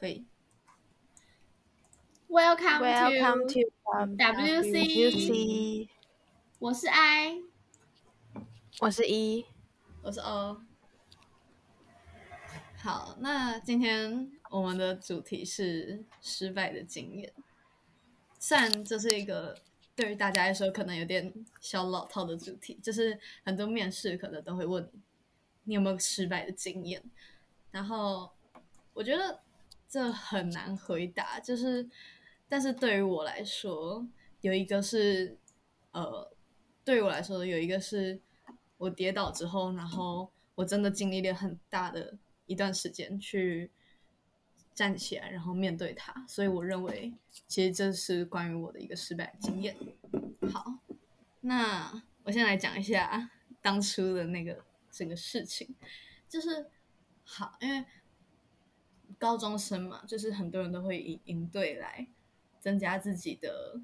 可以。Welcome, Welcome to, WC 我是 I，我是一。我是 O。好，那今天我们的主题是失败的经验。虽然这是一个对于大家来说可能有点小老套的主题，就是很多面试可能都会问你，你有没有失败的经验？然后我觉得这很难回答，就是但是对于我来说，有一个是呃，对于我来说有一个是我跌倒之后，然后我真的经历了很大的一段时间去站起来，然后面对它，所以我认为其实这是关于我的一个失败经验。好，那我先来讲一下当初的那个整个事情，就是好，因为高中生嘛，就是很多人都会以营队来增加自己的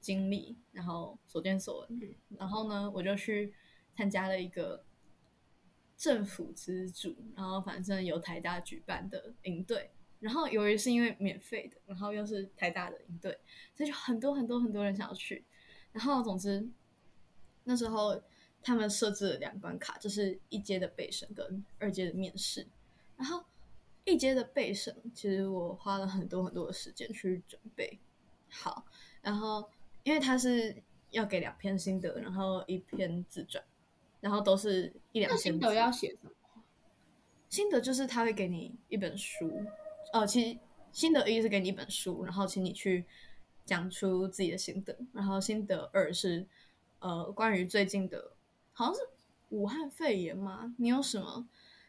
经历，然后所见所闻。然后呢，我就去参加了一个政府资助，然后反正由台大举办的营队。然后由于是因为免费的，然后又是台大的营队，所以就很多很多很多人想要去。然后总之那时候他们设置了两关卡，就是一阶的备审跟二阶的面试。然后一阶的背审，其实我花了很多很多的时间去准备好。然后因为他是要给两篇心得，然后一篇自传，然后都是一两那千字。心得要写什么？心得就是他会给你一本书，哦，其实心得一是给你一本书，然后请你去讲出自己的心得，然后心得二是呃关于最近的，好像是武汉肺炎吗？你有什么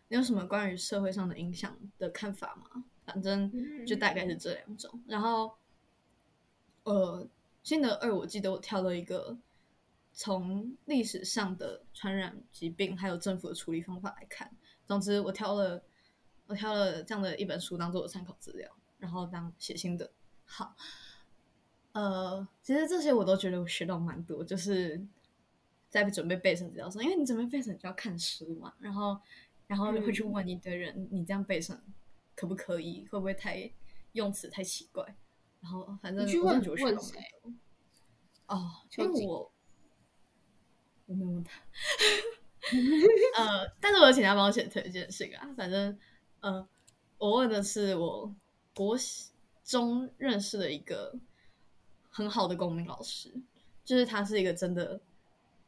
你有什么关于社会上的影响的看法吗？反正就大概是这两种，然后呃心得二我记得我挑了一个。从历史上的传染疾病还有政府的处理方法来看，总之，我挑了我挑了这样的一本书当做我参考资料，然后当写心得。好，呃，其实这些我都觉得我学到蛮多，就是在准备背审资料上，因为你准备备审就要看书嘛，然后然后会去问一堆人，你这样背诵可不可以？会不会太用词太奇怪？然后反正你去问谁。哦，邱景因为我 我没有问他。呃，但是我有请他帮我写推荐信啊。反正呃，我问的是我国中认识的一个很好的公民老师，就是他是一个真的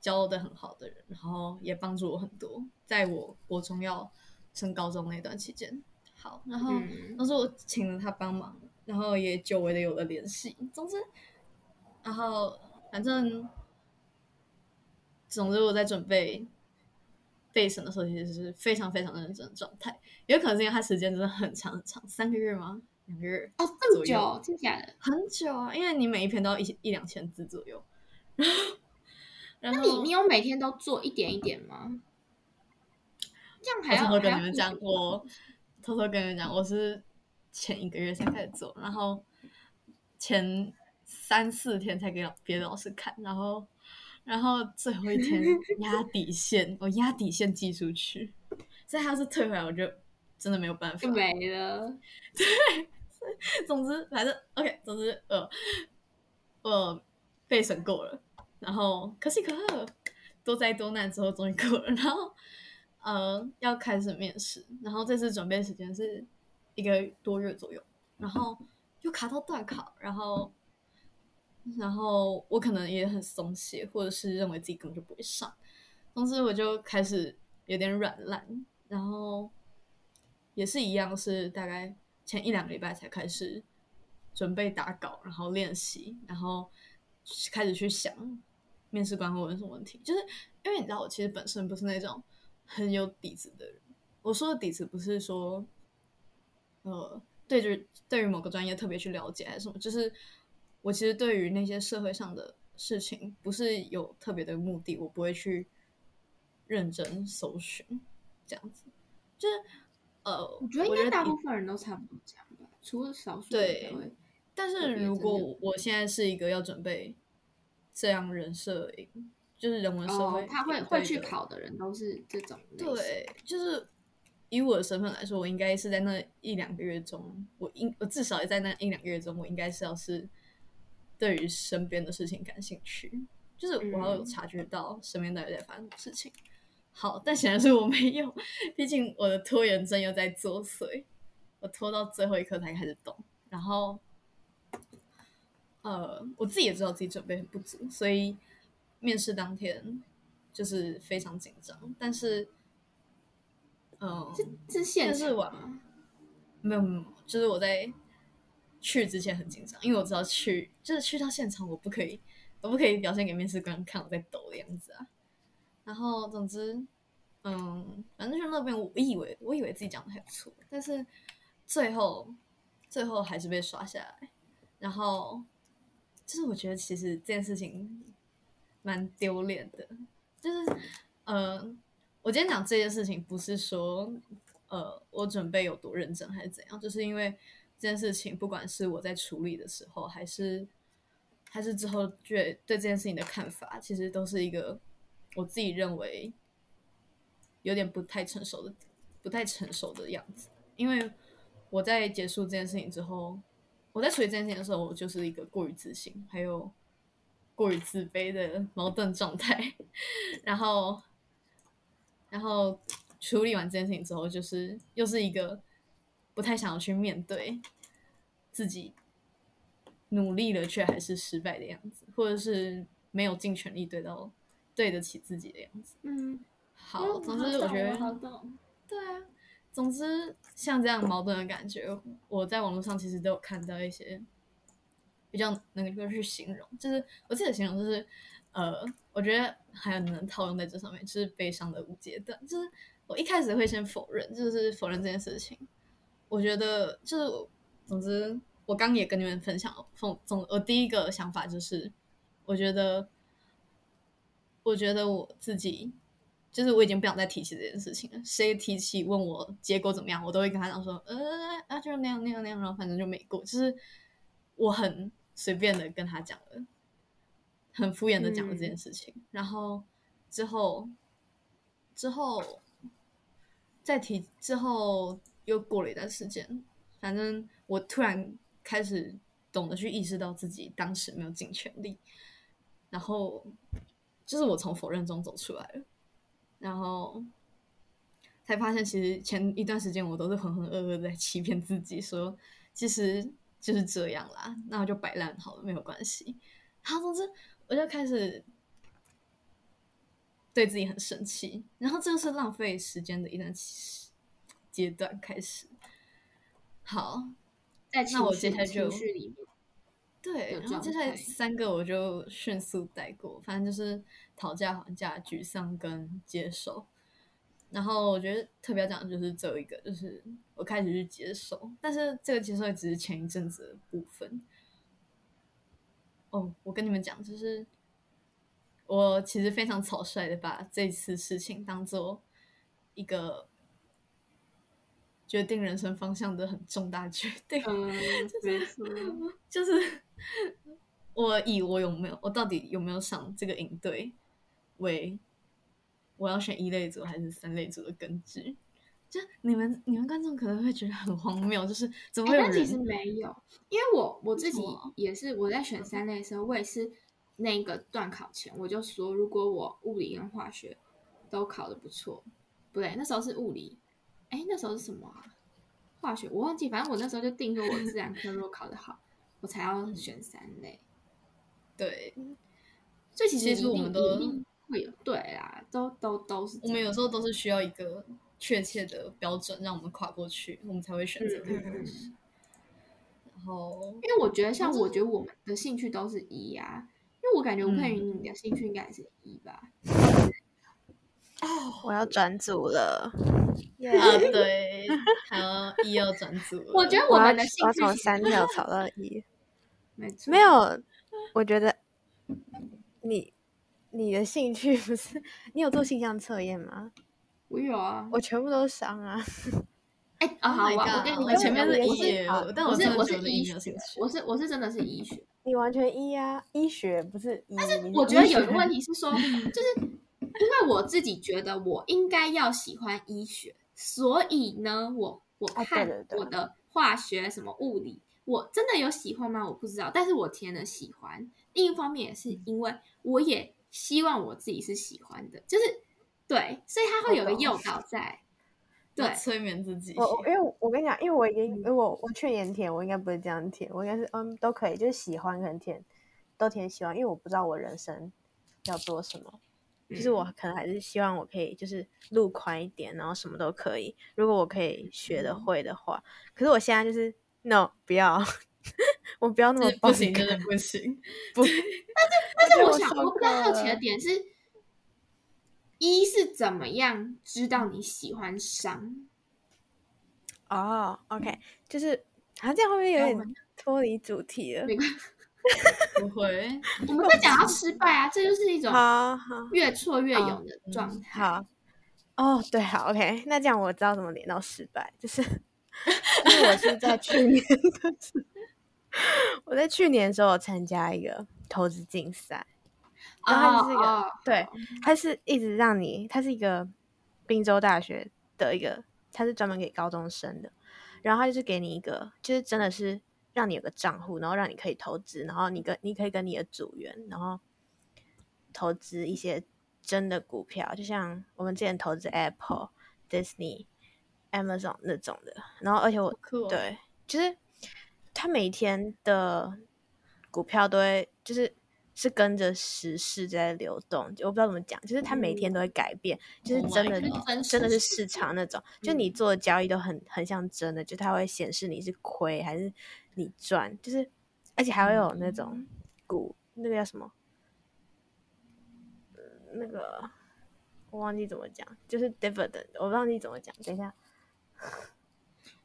教的很好的人，然后也帮助我很多，在我国中要升高中那段期间。好，然后嗯当时我请了他帮忙，然后也久违的有了联系。总之，然后反正总之我在准备备审的时候，其实是非常非常认真的状态。有可能是因为他时间真的很长很长，三个月吗？两个月？哦，这么久，真假的？很久啊，因为你每一篇都要一一两千字左右。然 后那你你有每天都做一点一点吗？这样还要我偷偷跟你们讲，我偷偷跟你们讲，我是前一个月才开始做，然后前三四天才给老别的老师看，然后然后最后一天压底线，我压底线寄出去，所以他要是退回来，我就真的没有办法就。没了。总之，反正 OK，总之呃，我备审过了，然后可喜可贺，多灾多难之后终于过了，然后呃要开始面试，然后这次准备时间是一个多月左右，然后又卡到断考，然后然后我可能也很松懈，或者是认为自己根本就不会上，总之我就开始有点软烂，然后也是一样，是大概前一两个礼拜才开始准备打稿，然后练习，然后开始去想面试官会问什么问题。就是因为你知道，我其实本身不是那种很有底子的人。我说的底子不是说，呃，对于对于某个专业特别去了解还是什么，就是我其实对于那些社会上的事情不是有特别的目的，我不会去认真搜寻这样子。就是呃，我觉得应该大部分人都差不多这样吧，除了少数对。但是如果我现在是一个要准备这样人设营，就是人文社会，哦，他会会去。考的人都是这种对，就是以我的身份来说，我应该是在那一两个月中，我应我至少也在那一两个月中，我应该是要是对于身边的事情感兴趣，就是我要有嗯察觉到身边到底在发生什么事情。好，但显然是我没有，毕竟我的拖延症又在作祟，我拖到最后一刻才开始动，然后，呃，我自己也知道自己准备很不足，所以面试当天就是非常紧张，但是，嗯、是现但是我场吗？没有没有，就是我在去之前很紧张，因为我知道去就是去到现场，我不可以，我不可以表现给面试官看我在抖的样子啊。然后总之，嗯，反正去那边，我以为我以为自己讲的还不错，但是最后最后还是被刷下来。然后就是我觉得其实这件事情蛮丢脸的，就是呃，我今天讲这件事情不是说呃我准备有多认真还是怎样，就是因为这件事情，不管是我在处理的时候，还是还是之后对对这件事情的看法，其实都是一个我自己认为有点不太成熟的、不太成熟的样子。因为我在结束这件事情之后，我在处理这件事情的时候，我就是一个过于自信，还有过于自卑的矛盾状态。然后，然后处理完这件事情之后，就是又是一个不太想要去面对自己努力了却还是失败的样子，或者是没有尽全力对到对得起自己的样子。嗯，好，嗯总之我觉得对啊，总之像这样矛盾的感觉，我在网络上其实都有看到一些比较能够去形容，就是我自己的形容就是，呃，我觉得还有能套用在这上面，就是悲伤的五阶段，就是我一开始会先否认，就是否认这件事情，我觉得就是总之我刚也跟你们分享，总总我第一个想法就是，我觉得我觉得我自己就是我已经不想再提起这件事情了。谁提起问我结果怎么样，我都会跟他讲说，呃啊，就那样那样那样，然后反正就没过。就是我很随便的跟他讲了，很敷衍的讲了这件事情。然后之后之后再提之后又过了一段时间，反正我突然开始懂得去意识到自己当时没有尽全力，然后就是我从否认中走出来了。然后才发现，其实前一段时间我都是浑浑噩噩在欺骗自己，说其实就是这样啦，那我就摆烂好了，没有关系。好，总之我就开始对自己很生气，然后这就是浪费时间的一段阶段开始。好，在那我接下来就情绪里面，对，的然后接下来三个我就迅速带过，反正就是讨价还价、沮丧跟接受。然后我觉得特别要讲的就是最后一个，就是我开始去接受，但是这个接受也只是前一阵子的部分。哦，我跟你们讲，就是我其实非常草率的把这次事情当做一个决定人生方向的很重大决定。嗯，没错，就是我以我有没有，我到底有没有上这个营队为我要选一类组还是三类组的根据。就你们你们观众可能会觉得很荒谬，就是怎么会有人？哎但其实没有，因为我我自己也是我在选三类的时候，我也是那个段考前我就说，如果我物理跟化学都考的不错，不对，那时候是物理，哎，那时候是什么啊？化学我忘记，反正我那时候就定说，我自然科如果考得好，我才要选三类。对，所以其实我们都会有对啊，都都都是。我们有时候都是需要一个确切的标准让我们跨过去，我们才会选择嗯那个东西。然后因为我觉得像我我觉得我们的兴趣都是一啊，因为我感觉吴佩云你的兴趣应该也是一吧。哦我要转组了，耶啊，对，还要一要转组。我觉得我们的兴我要从趣其实三跳炒到一，没错，没有，我觉得你你的兴趣不是你有做性向测验吗？我有啊。我全部都伤啊，哎啊 Oh 好，my 我我跟你我前面是一耶，好我但我是我是医学。我是我是真的是医学。你完全医啊，医学不是一。你是我觉得有一个问题是说，就是因为我自己觉得我应该要喜欢医学，所以呢，我我看我的化学什么物理，我真的有喜欢吗？我不知道，但是我填了喜欢。另一方面也是因为我也希望我自己是喜欢的，就是对，所以他会有个诱导在。对，催眠自己。我我因为我我跟你讲，因为我已经，因为我我去年填，我应该不会这样填，我应该是嗯都可以，就是喜欢可能填都填喜欢，因为我不知道我人生要做什么，就是嗯我可能还是希望我可以就是路宽一点，然后什么都可以，如果我可以学的嗯会的话，可是我现在就是 no 不要，我不要那么不行，真的不行。不，但是但是我想，受我比较好奇的点是，一是怎么样知道你喜欢上？哦，OK，就是啊，这样会不会有点脱离主题了？不会，我们在讲到失败啊，这就是一种好好越挫越勇的状态。好，哦，对，好，OK，那这样我知道怎么连到失败，就是因为我是在去年的时候，我在去年的时候有参加一个投资竞赛，然后它就是一个、对，它是一直让你，它是一个滨州大学的一个，它是专门给高中生的，然后它就是给你一个，就是真的是让你有个账户，然后让你可以投资，然后你跟你可以跟你的组员，然后投资一些真的股票，就像我们之前投资 Apple、Disney、Amazon 那种的，然后而且我对，就是它每天的股票都会就是是跟着时事在流动，我不知道怎么讲，就是他每天都会改变，就是 Oh 真的真真的是市场那种，就嗯。你做的交易都很很像真的，就它会显示你是亏还是你赚，就是而且还会有那种股那个叫什么，呃那个我忘记怎么讲，就是 dividend，我忘记怎么讲，等一下。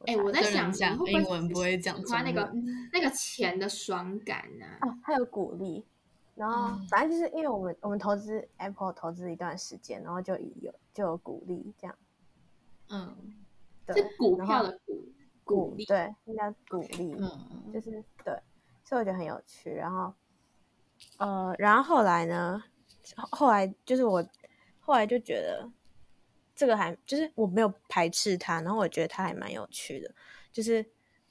哎、我在想，讲你会英不会文不会讲喜欢那个那个钱的爽感呢、哦，还有鼓励，然后嗯反正就是因为我们我们投资 Apple 投资一段时间，然后就有就有鼓励这样，嗯对，是股然后票的股鼓励。对，应该鼓励，嗯，就是对，所以我觉得很有趣。然后，呃，然后后来呢，后后来就是我后来就觉得这个还就是我没有排斥它，然后我觉得它还蛮有趣的，就是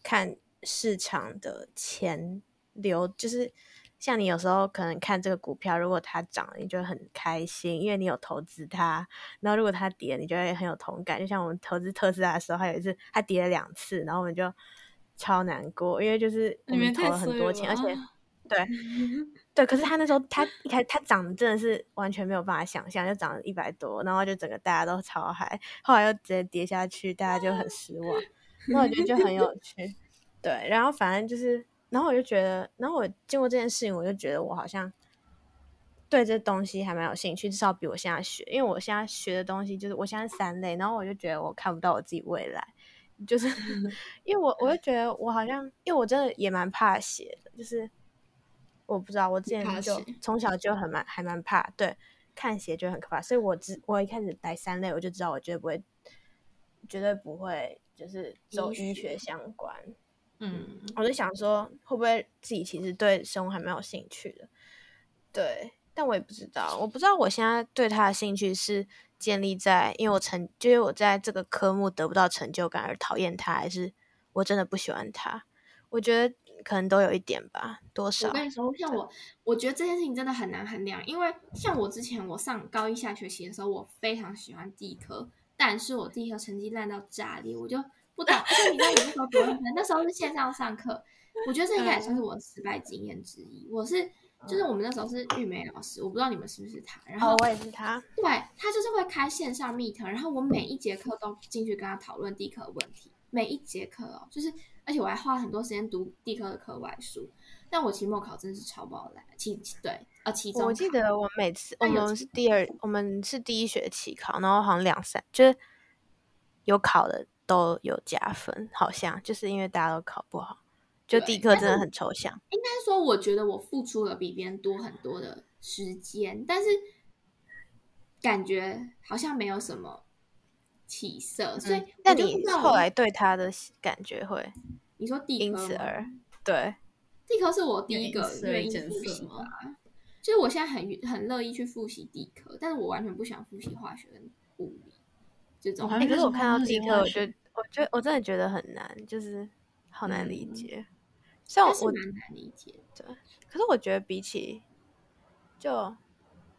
看市场的钱流，就是像你有时候可能看这个股票，如果它涨了，你就会很开心，因为你有投资它；然后如果它跌了，你就会很有同感。就像我们投资特斯拉的时候，还有一次它跌了两次，然后我们就超难过，因为就是我你们投了很多钱，而且吧对 对，可是他那时候他一开他涨的真的是完全没有办法想象，就涨了一百多，然后就整个大家都超嗨，后来又直接跌下去，大家就很失望。那我觉得就很有趣，对，然后反正就是，然后我就觉得，然后我经过这件事情，我就觉得我好像对这东西还蛮有兴趣，至少比我现在学，因为我现在学的东西就是我现在三类，然后我就觉得我看不到我自己未来，就是 因为我我就觉得我好像，因为我真的也蛮怕写的，就是我不知道我之前就从小就很蛮还蛮怕，对，看鞋就很可怕，所以我只我一开始来三类，我就知道我绝对不会，绝对不会就是走医学医学相关，嗯，我就想说，会不会自己其实对生物还蛮有兴趣的？对，但我也不知道，我不知道我现在对它的兴趣是建立在因为我成，就是我在这个科目得不到成就感而讨厌它，还是我真的不喜欢它？我觉得可能都有一点吧，多少我。跟你说，像我，我觉得这件事情真的很难衡量，因为像我之前我上高一下学期的时候，我非常喜欢地科，但是我地科成绩烂到炸裂，我就不懂。而且你知道我那时候多认真，那时候是线上上课，我觉得这应该也算是我的失败经验之一。我是就是我们那时候是玉梅老师，我不知道你们是不是他，然后哦，我也是他。对他就是会开线上 meet，然后我每一节课都进去跟他讨论地科的问题，每一节课哦，就是而且我还花很多时间读地科的课外书，但我期末考真的是超爆烂，期对呃期中我记得我每次我们是第二，我们是第一学期考，然后好像两三就是有考的都有加分，好像就是因为大家都考不好，就对地科真的很抽象。应该说我觉得我付出了比别人多很多的时间，但是感觉好像没有什么起色，所以嗯那你后来对他的感觉会你说地因科因此而对地科是我第一个愿意复习的、就是我现在很很乐意去复习地科，但是我完全不想复习化学跟物理，这种可是我看到那地科，我觉得，我觉得我真的觉得很难，就是好难理嗯解。像我，但是蛮难理解对。可是我觉得比起，就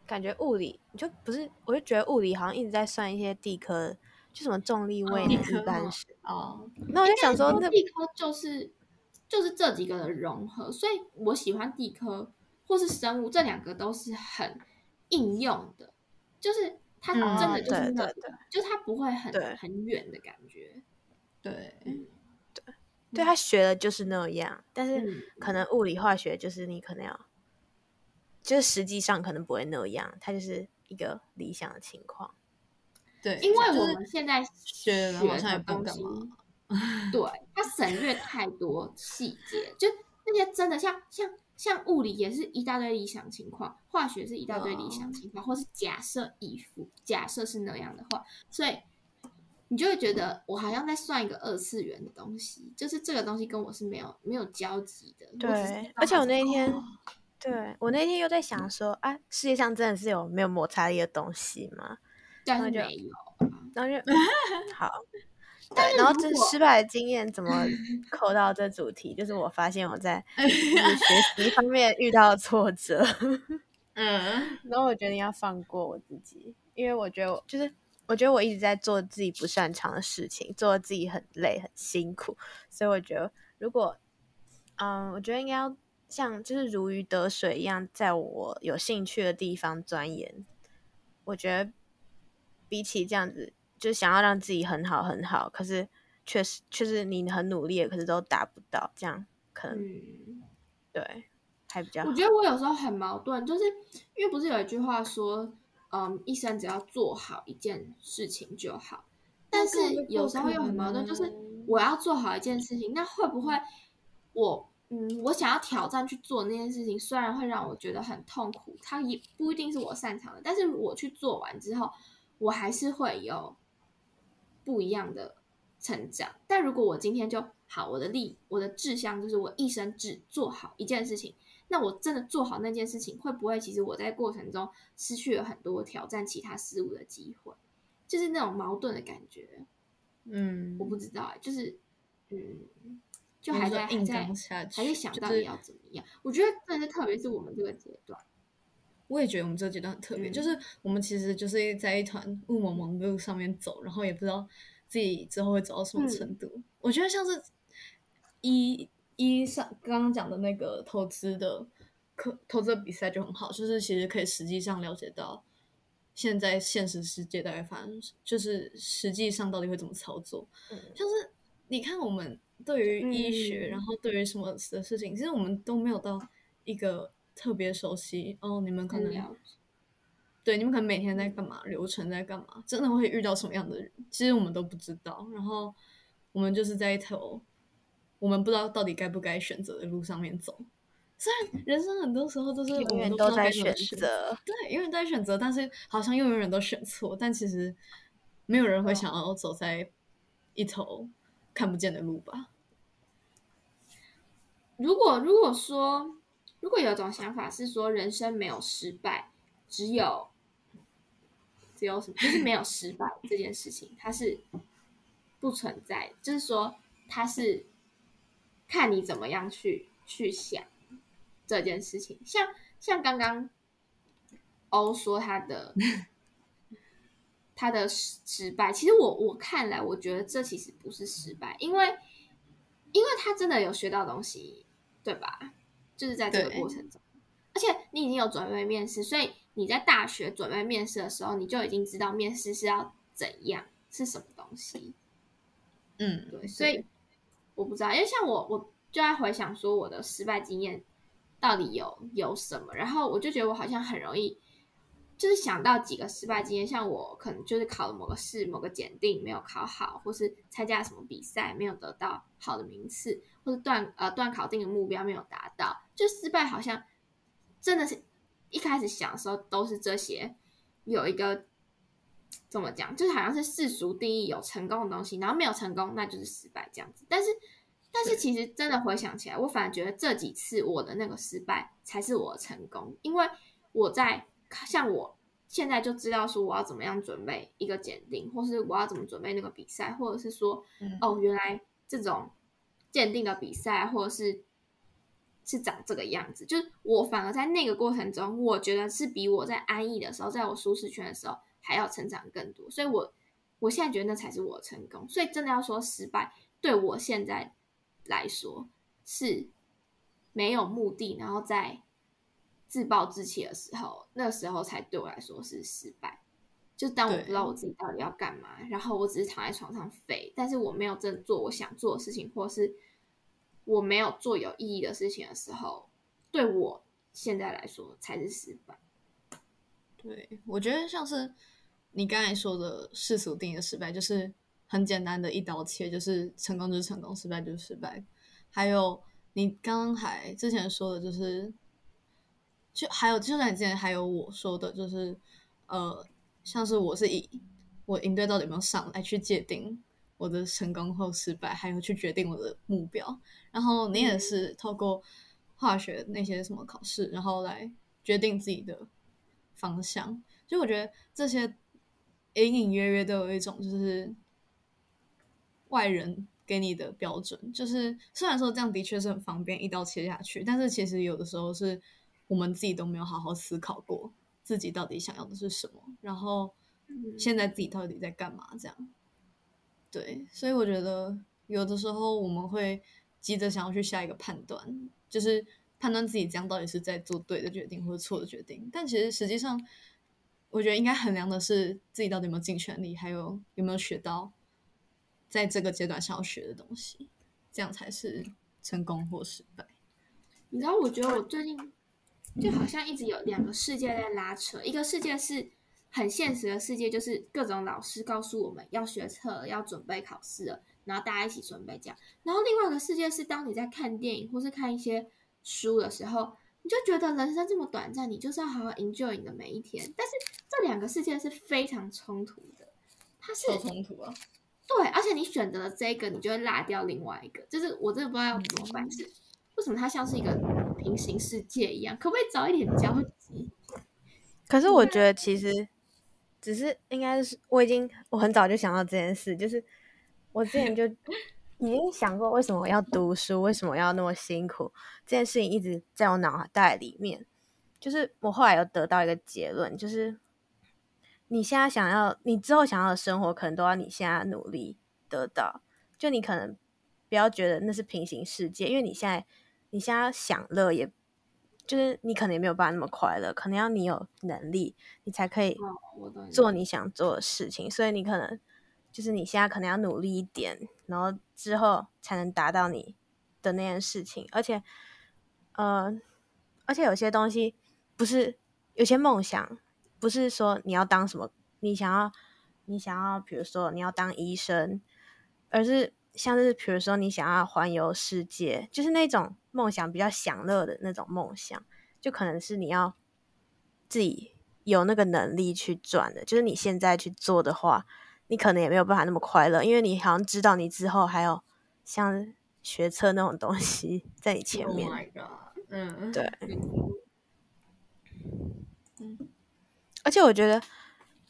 感觉物理，你就不是，我就觉得物理好像一直在算一些地科，就什么重力位一般是。哦，那我就想说，那地科就是就是这几个的融合，所以我喜欢地科或是生物这两个都是很应用的，就是它嗯真的就是那，对对对就是它不会很很远的感觉。对，对，对他学的就是那样，但是嗯，可能物理化学就是你可能要，就是实际上可能不会那样，它就是一个理想的情况。对，因为我们现在学了好像也的东西不干嘛。对，它省略太多细节，就那些真的像像像物理也是一大堆理想情况，化学是一大堆理想情况，或是假设以服假设是那样的话，所以你就会觉得我好像在算一个二次元的东西，就是这个东西跟我是没有没有交集的。对而且我那一天，哦对我那天又在想说，啊，世界上真的是有没有摩擦力的东西吗？但是那就没有，然后就 好，对，然后这失败的经验怎么 扣到这主题？就是我发现我在 学习方面遇到挫折，嗯，然后我决定要放过我自己，因为我觉得我就是我觉得我一直在做自己不擅长的事情，做自己很累很辛苦，所以我觉得如果嗯，我觉得应该要像就是如鱼得水一样，在我有兴趣的地方钻研。我觉得比起这样子，就想要让自己很好很好，可是确实确实你很努力，可是都达不到，这样可能、嗯。对还比较好我。觉得我有时候很矛盾，就是因为不是有一句话说，嗯，一生只要做好一件事情就好。但是有时候又很矛盾，就是我要做好一件事情，那会不会我嗯，我想要挑战去做那件事情，虽然会让我觉得很痛苦，它也不一定是我擅长的，但是我去做完之后，我还是会有不一样的成长。但如果我今天就好，我的力，我的志向就是我一生只做好一件事情，那我真的做好那件事情，会不会其实我在过程中失去了很多挑战其他事物的机会？就是那种矛盾的感觉，嗯，我不知道哎、就是嗯，就还在还在刚下去，还在想到底要怎么样。我觉得真的是特别是我们这个阶段，我也觉得我们这个阶段很特别，嗯就是我们其实就是在一团雾蒙蒙的路上面走，然后也不知道自己之后会走到什么程度。我觉得像是一一上刚刚讲的那个投资的课投资的比赛就很好，就是其实可以实际上了解到现在现实世界大概发生，就是实际上到底会怎么操作。嗯像是你看我们对于医学，嗯然后对于什么的事情，其实我们都没有到一个特别熟悉。哦，你们可能。对你们可能每天在干嘛，流程在干嘛，真的会遇到什么样的人，其实我们都不知道。然后我们就是在一条我们不知道到底该不该选择的路上面走。虽然人生很多时候都是我永远们都在选择，对，永远都在选择，但是好像又永远都选错，但其实没有人会想要走在一头看不见的路吧？如果如果说，如果有一种想法是说人生没有失败，只有只有什么，就是没有失败这件事情，它是不存在，就是说它是看你怎么样去去想这件事情。像像刚刚欧说他的 他的失失败，其实我我看来，我觉得这其实不是失败，因为因为他真的有学到东西，对吧？就是在这个过程中，而且你已经有准备面试，所以你在大学准备面试的时候，你就已经知道面试是要怎样，是什么东西。嗯，对，所以我不知道，因为像我，我就在回想说我的失败经验到底有有什么，然后我就觉得我好像很容易，就是想到几个失败经验，像我可能就是考了某个试、某个检定没有考好，或是参加什么比赛没有得到好的名次，或是段呃段考定的目标没有达到，就失败好像真的是一开始想的时候都是这些，有一个怎么讲，就是好像是世俗定义有成功的东西，然后没有成功那就是失败这样子。但是，但是其实真的回想起来，我反而觉得这几次我的那个失败才是我的成功，因为我在像我现在就知道说我要怎么样准备一个检定，或是我要怎么准备那个比赛，或者是说，嗯。哦，原来这种鉴定的比赛，或者是是长这个样子。就是我反而在那个过程中，我觉得是比我在安逸的时候，在我舒适圈的时候还要成长更多。所以我我现在觉得那才是我的成功。所以真的要说失败，对我现在来说是没有目的，然后在自暴自弃的时候，那时候才对我来说是失败。就当我不知道我自己到底要干嘛，然后我只是躺在床上废，但是我没有真的做我想做的事情，或是我没有做有意义的事情的时候，对我现在来说才是失败。对，我觉得像是你刚才说的世俗定义的失败，就是很简单的一刀切，就是成功就是成功，失败就是失败。还有你刚刚还之前说的，就是就还有就算你之前还有我说的，就是呃，像是我是以我营队到底有没有上来去界定我的成功或失败，还有去决定我的目标。然后你也是透过化学那些什么考试，然后来决定自己的方向。就我觉得这些隐隐约约都有一种就是外人给你的标准，就是虽然说这样的确是很方便一刀切下去，但是其实有的时候是我们自己都没有好好思考过自己到底想要的是什么，然后嗯现在自己到底在干嘛这样。对，所以我觉得有的时候我们会急着想要去下一个判断，就是判断自己这样到底是在做对的决定或者错的决定。但其实实际上，我觉得应该衡量的是自己到底有没有尽全力，还有有没有学到在这个阶段想要学的东西，这样才是成功或失败。你知道，我觉得我最近就好像一直有两个世界在拉扯，一个世界是很现实的世界，就是各种老师告诉我们要学测了，要准备考试了，然后大家一起准备这样。然后另外一个世界是，当你在看电影或是看一些书的时候，你就觉得人生这么短暂，你就是要好好 enjoy 你的每一天。但是这两个世界是非常冲突的，它是有冲突啊！对，而且你选择了这个，你就会落掉另外一个。就是我真的不知道要怎么办，是为什么它像是一个平行世界一样？可不可以早一点交集？可是我觉得其实只是应该是我已经我很早就想到这件事，就是我之前就 已经想过为什么要读书，为什么要那么辛苦，这件事情一直在我脑袋里面。就是我后来有得到一个结论，就是你现在想要，你之后想要的生活，可能都要你现在努力得到。就你可能不要觉得那是平行世界，因为你现在你现在享乐也，就是你可能也没有办法那么快乐，可能要你有能力，你才可以做你想做的事情。所以你可能就是你现在可能要努力一点，然后之后才能达到你的那件事情。而且，呃，而且有些东西不是有些梦想，不是说你要当什么，你想要你想要，比如说你要当医生，而是像是比如说你想要环游世界，就是那种梦想比较享乐的那种梦想，就可能是你要自己有那个能力去赚的。就是你现在去做的话，你可能也没有办法那么快乐，因为你好像知道你之后还有像学车那种东西 在你前 Oh 面。my god！嗯，对，嗯而且我觉得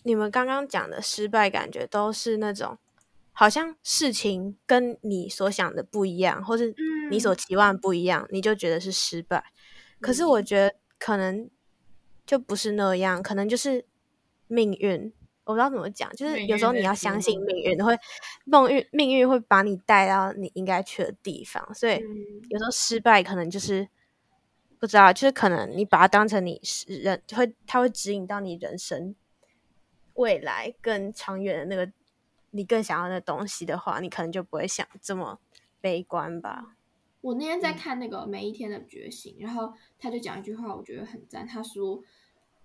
你们刚刚讲的失败感觉都是那种，好像事情跟你所想的不一样，或是你所嗯期望不一样，你就觉得是失败。可是我觉得可能就不是那样，可能就是命运。我不知道怎么讲，就是有时候你要相信命运会梦运命运会把你带到你应该去的地方，所以嗯有时候失败可能就是不知道，就是可能你把它当成你是人会，它会指引到你人生未来更长远的那个你更想要的东西的话，你可能就不会想这么悲观吧。我那天在看那个每一天的觉醒，然后他就讲一句话，我觉得很赞。他说：“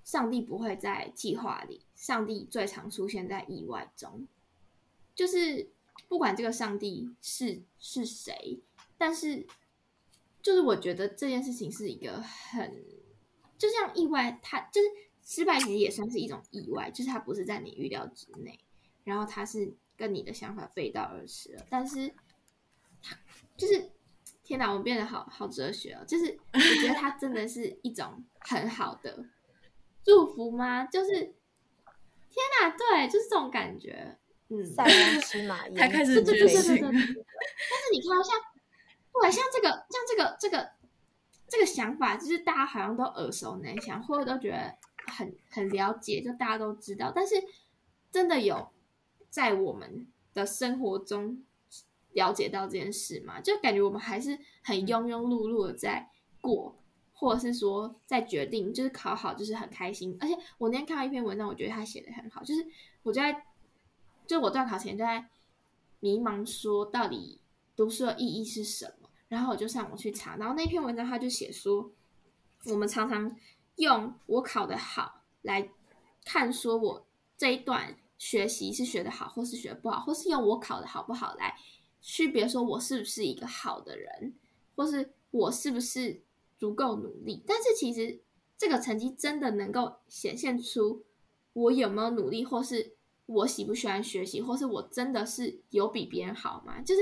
上帝不会在计划里，上帝最常出现在意外中。就是不管这个上帝是是谁，但是就是我觉得这件事情是一个很，就像意外，他就是失败，其实也算是一种意外，就是他不是在你预料之内，然后他是跟你的想法背道而驰了，但是它就是。天哪，我们变得好好哲学哦！就是我觉得它真的是一种很好的祝福吗？就是天哪，对，就是这种感觉。嗯，塞翁失马 焉，他开始对对对对觉醒对对。对。但是你看，像对，像这个，像这个这个这个想法，就是大家好像都耳熟能详，或者都觉得很很了解，就大家都知道。但是真的有在我们的生活中了解到这件事嘛？就感觉我们还是很庸庸碌碌的在过。或者是说，在决定就是考好，就是很开心。而且我那天看到一篇文章，我觉得他写的很好，就是我就在，就我段考前就在迷茫，说到底读书的意义是什么。然后我就上网去查，然后那篇文章他就写说，我们常常用我考得好来看，说我这一段学习是学的好，或是学不好，或是用我考的好不好来区别说我是不是一个好的人，或是我是不是。足够努力，但是其实这个成绩真的能够显现出我有没有努力，或是我喜不喜欢学习，或是我真的是有比别人好吗？就是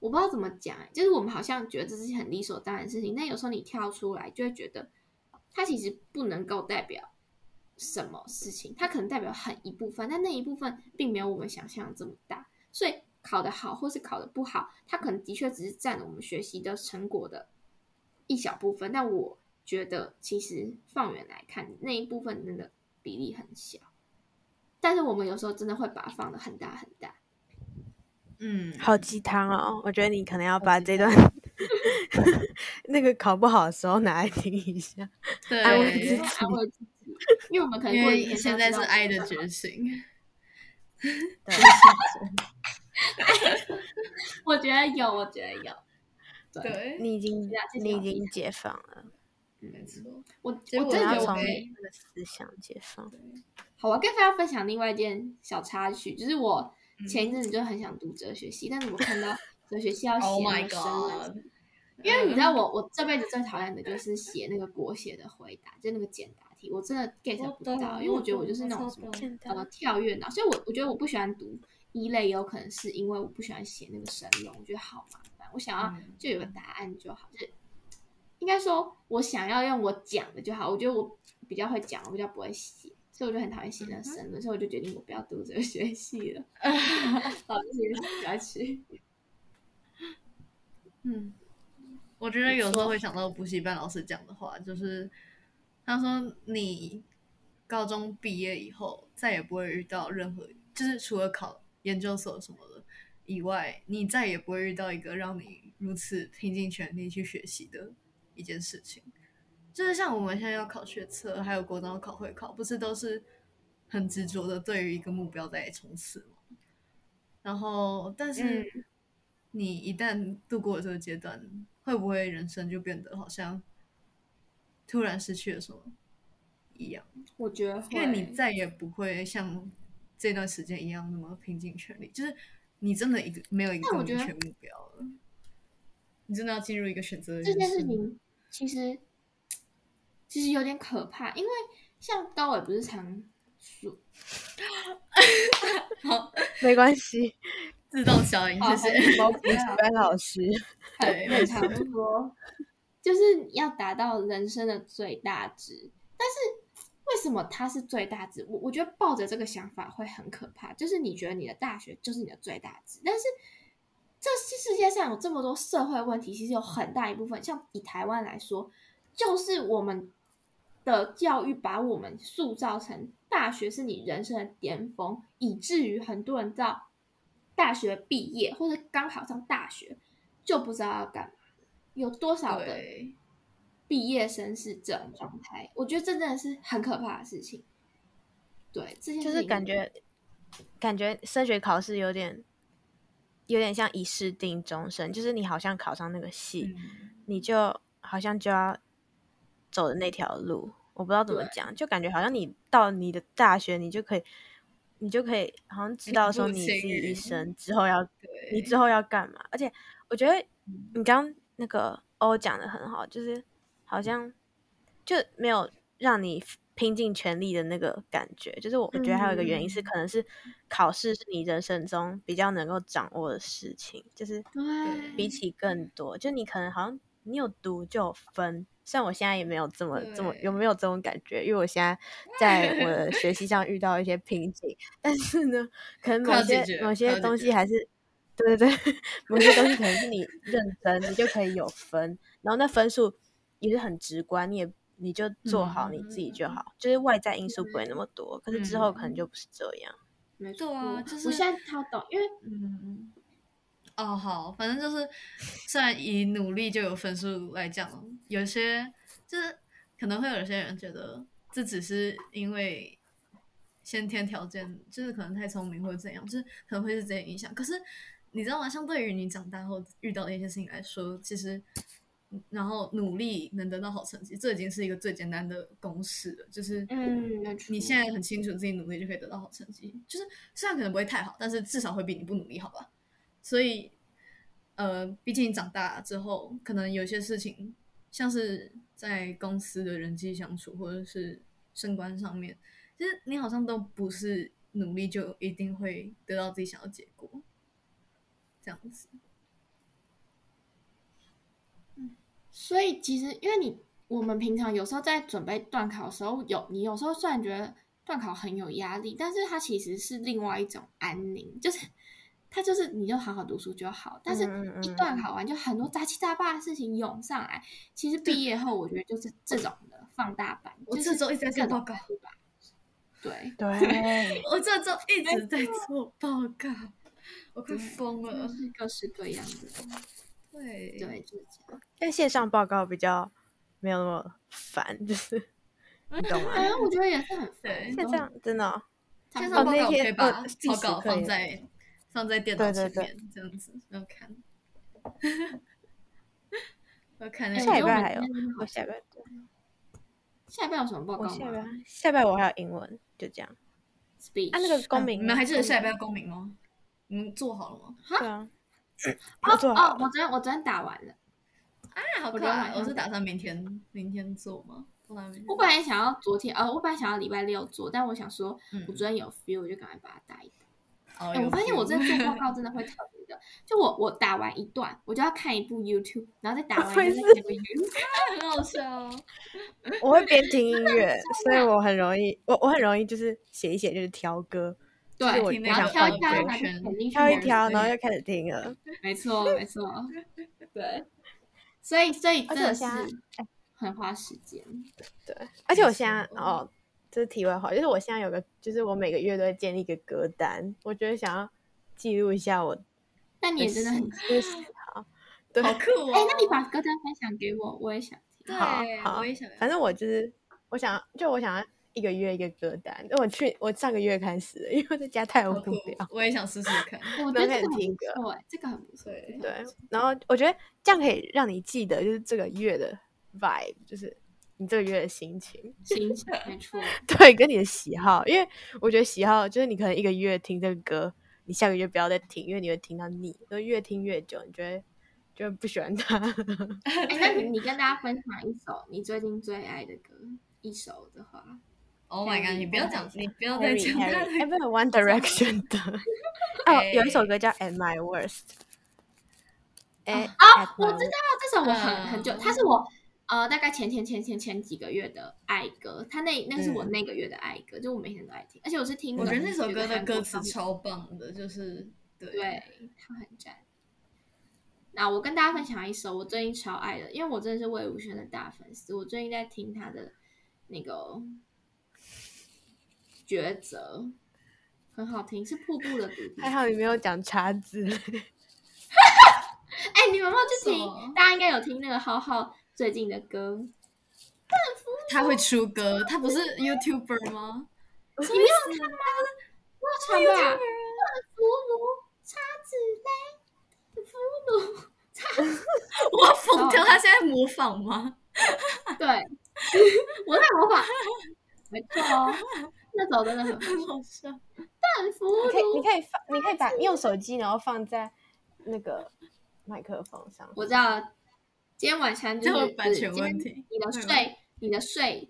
我不知道怎么讲，就是我们好像觉得这是很理所当然的事情，但有时候你跳出来就会觉得，它其实不能够代表什么事情，它可能代表很一部分，但那一部分并没有我们想象这么大。所以考得好或是考得不好，它可能的确只是占了我们学习的成果的。一小部分，但我觉得其实放远来看，那一部分真的比例很小。但是我们有时候真的会把它放的很大很大。嗯，好鸡汤哦！我觉得你可能要把这段 那个考不好的时候拿来听一下，对，安慰自己安慰自己，因为我们可能因为现在是爱的觉。醒。对 我觉得有，我觉得有。对，你已经你已经解放了，没错。我我真的你要从有被那个思想解放。好，我跟大家分享另外一件小插曲，就是我嗯前一阵子就很想读哲学系，但是我看到 哲学系要 Oh 写 my 那个申论 god！因为你知道我我这辈子最讨厌的就是写那个国写的回答，就那个简答题，我真的 get 不到，因为我觉得我就是那种什么呃跳跃脑，所以我我觉得我不喜欢读一类，有可能是因为我不喜欢写那个神论，我觉得好麻烦，我想要嗯就有个答案就好，就是应该说我想要用我讲的就好，我觉得我比较会讲，我比较不会写。所以我就很讨厌写那个申论，所以我就决定我不要读这个学系了，老师也下去。嗯，我觉得有时候会想到补习班老师讲的话，就是他说你高中毕业以后再也不会遇到任何，就是除了考研究所什么的以外，你再也不会遇到一个让你如此拼尽全力去学习的一件事情。就是像我们现在要考学测，还有国中要考会考，不是都是很执着的对于一个目标在冲刺吗？然后，但是你一旦度过了这个阶段，会不会人生就变得好像突然失去了什么一样？我觉得会，因为你再也不会像这段时间一样那么拼尽全力，就是你真的一个没有一个明确目标了，你真的要进入一个选择这件事情其实其实有点可怕，因为像高伟不是常说，没关系，自动消音，谢谢。某补习班老师，对，很常说，就是要达到人生的最大值。但是为什么它是最大值？我我觉得抱着这个想法会很可怕，就是你觉得你的大学就是你的最大值，但是这世界上有这么多社会问题，其实有很大一部分，像以台湾来说，就是我们的教育把我们塑造成大学是你人生的巅峰，以至于很多人到大学毕业或者刚考上大学就不知道要干嘛。有多少的，毕业生是这种状态？我觉得这真的是很可怕的事情。对，这件就是感觉感觉升学考试有点有点像一试定终身，就是你好像考上那个系，嗯你就好像就要走的那条路，我不知道怎么讲，就感觉好像你到你的大学，你就可以，你就可以好像知道说你自己一生之后要，你，之后要干嘛。而且我觉得你刚刚那个欧讲的很好，就是好像就没有让你拼尽全力的那个感觉。就是我我觉得还有一个原因是，嗯可能是考试是你人生中比较能够掌握的事情，就是对比起更多，就你可能好像你有读就有分。虽然我现在也没有这么这么有没有这种感觉，因为我现在 在我的学习上遇到一些瓶颈，但是呢，可能某些某些东西还是，对对 对，某些东西可能是你认真，你就可以有分，然后那分数也是很直观，你也你就做好你自己就嗯好，就是外在因素不会那么多，可是之后可能嗯就不是这样。没错啊就是我现在超懂，因为嗯，哦，好，反正就是，虽然以努力就有分数来讲，有些就是可能会有些人觉得这只是因为先天条件，就是可能太聪明或者怎样，就是可能会是这些影响。可是你知道吗？相对于你长大后遇到的一些事情来说，其实。然后努力能得到好成绩，这已经是一个最简单的公式了。就是，嗯你现在很清楚自己努力就可以得到好成绩，就是虽然可能不会太好，但是至少会比你不努力好吧。所以，呃，毕竟长大之后，可能有些事情，像是在公司的人际相处，或者是升官上面，其实你好像都不是努力就一定会得到自己想要的结果，这样子。所以其实因为你我们平常有时候在准备段考的时候，有你有时候虽然觉得段考很有压力，但是它其实是另外一种安宁，就是它就是你就好好读书就好。但是一段考完就很多杂七杂八的事情涌上来，其实毕业后我觉得就是这种的放大版。我这周一直在做报告，对，对，我这周一直在做报告，我快疯了。就是各式各样的，对对，就是这样。但线上报告比较没有那么烦，就是 你懂吗？哎，我觉得也是很对烦，线上真的哦、线上报告可以把草稿放在放在电脑对对对前面，这样子要看。我看下一半还有我下礼拜对下一班有什么报告我下礼拜吗下礼拜我还有英文，就这样。？Speech 啊，那个公民，你们还记得下一半公民吗？你们做好了吗？对啊，哦我做哦，我昨天我昨天打完了。啊，好我昨天快！晚上我是打算明天明天做吗？我本来想要昨天，呃，我本来想要礼拜六做，但我想说，嗯我昨天有 feel，我就赶快把它打一打。哦哎、我发现我真的做报告真的会特别的，就我我打完一段，我就要看一部 YouTube，然后再打完一部 YouTube。很好笑哦。我会边听音乐，所以我很容易，我我很容易就是写一写就是挑歌，对，听那个然后挑一挑，挑一挑，然后就开始听了。没错没错，对，所以所以而真的是且我现在很花时间。对，而且我现在哦，这是题外话，就是我现在有个，就是我每个月都会建立一个歌单，我觉得想要记录一下我那你也真的很，好。对，好酷 哦！哎、那你把歌单分享给我，我也想听。对好，好我也想。反正我就是我想，就我想要一个月一个歌单。我去，我上个月开始了，因为在家太无聊。我也想试试看。我觉得这个很听歌不错哎，这个很不错。对然后我觉得这样可以让你记得，就是这个月的 vibe，就是你这个月的心情，心情 没错。对，跟你的喜好。因为我觉得喜好就是你可能一个月听这个歌，你下个月不要再听，因为你会听到腻，就越听越久，你觉得就不喜欢它。哎、那你 你跟大家分享一首你最近最爱的歌，一首的话，Oh my god！Harry，你不要讲，你不要再讲哎，不是 One Direction 的哦，有一首哎歌叫 At My Worst。哎啊，我知道这首我很很久，嗯它是我呃大概前前前前前几个月的爱歌，它那那是我嗯那个月的爱歌，就我每天都爱听，而且我是听我觉得那首歌歌的歌词超棒的，就是对对，它很赞。那我跟大家分享一首我最近超爱的，因为我真的是魏如萱的大粉丝，我最近在听她的那个抉择，很好听，是瀑布的主题。还好你没有讲叉子。哎、你们有没有去听？大家应该有听那个浩浩最近的歌，他会出歌，他不是 YouTuber 吗？你没有看吗？我有唱吧。俘虏叉子嘞，俘虏叉子。我要疯掉！他现在模仿吗？对，我在模仿，没错哦，那首真的很好很好笑。很俘你可以，你。可以放，你可以把你用手机，然后放在那个麦克风上。我知道，今天晚上就是版权今天问题你的睡，你的睡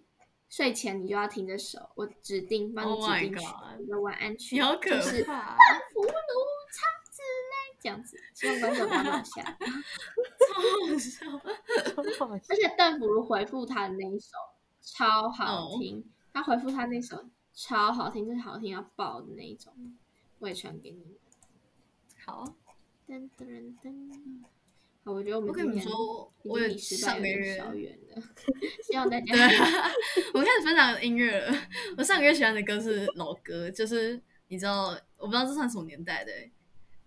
睡前你就要听这首，我指定帮你 Oh 指定曲 god 你的晚安曲，你好可就是怕！俘虏叉子嘞，这样子，希望观众不要落下。好笑。超好笑而且邓福如回复他的那一首超好哦听，他回复他那首超好听，就是好听要爆的那一种，我也传给你们。好，噔噔噔，好，我觉得我们我跟你们说，我上个月小远了，希望大家我开始分享音乐了。我上个月喜欢的歌是老歌，就是你知道，我不知道这算什么年代的欸、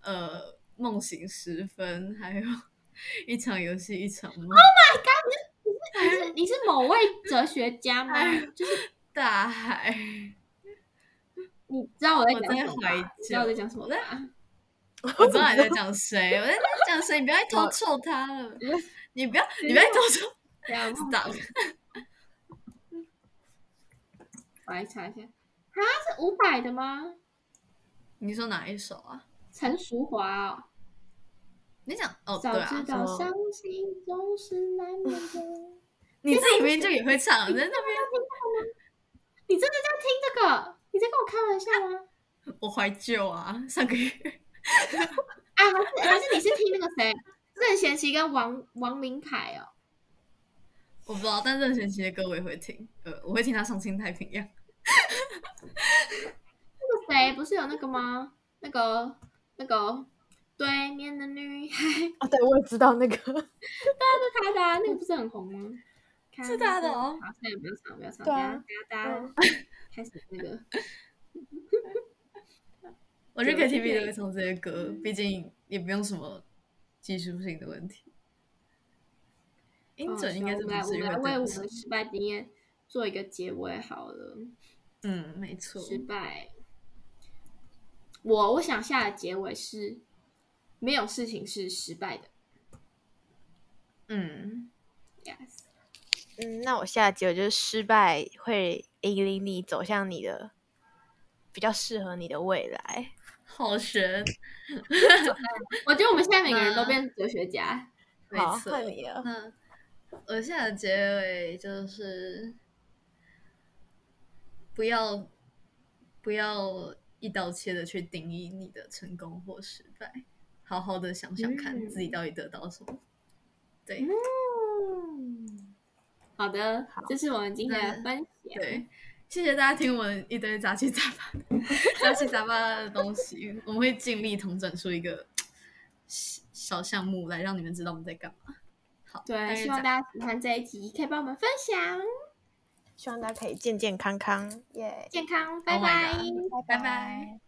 呃，梦醒时分，还有一场游戏一场梦。Oh my god！你是你是某位哲学家吗？哎就是大海，你知道我在我在讲什么怀吗？你知道我在讲什么吗？我知道你在讲谁，我在讲谁，你不要再偷臭他了，你不要，你不要再偷臭这样 stop。我来查一下，啊，是伍佰的吗？你说哪一首啊？陈淑华哦。你讲哦，对早知道伤心总是难免的。你自己明明就也会唱，在那边你真的在听这个？你在跟我开玩笑吗？我怀旧啊，上个月啊，还是还是你是听那个谁，任贤齐跟王王明凯哦？我不知道，但任贤齐的歌我也会听，呃，我会听他唱《新太平洋》。那个谁不是有那个吗？那个那个对面的女孩，哦，对，我也知道那个。是他的、啊，那个不是很红吗？是他的哦不要唱，不要唱，对啊等下大家开始那个。我觉得对 KTV 都会唱这些歌，毕竟也不用什么技术性的问题。音准应该是不哦我们来我们来为我。们的失败经验做一个结尾好了。嗯，没错。失败，我我想下的结尾是，没有事情是失败的。嗯，Yes，嗯，那我下结尾就是失败会引领你走向你的比较适合你的未来。好神，我觉得我们现在每个人都那变哲学家。没好，错。我现在的结尾就是不要不要一刀切的去定义你的成功或失败，好好的想想看嗯自己到底得到什么。对嗯，好的，好这是我们今天的分享。对，谢谢大家听我们一堆杂七杂八的 杂七杂八的东西，我们会尽力统整出一个小小项目来让你们知道我们在干嘛。好，对，希望大家喜欢这一集，可以帮我们分享，希望大家可以健健康康，耶、健康，拜 Oh 拜。拜拜。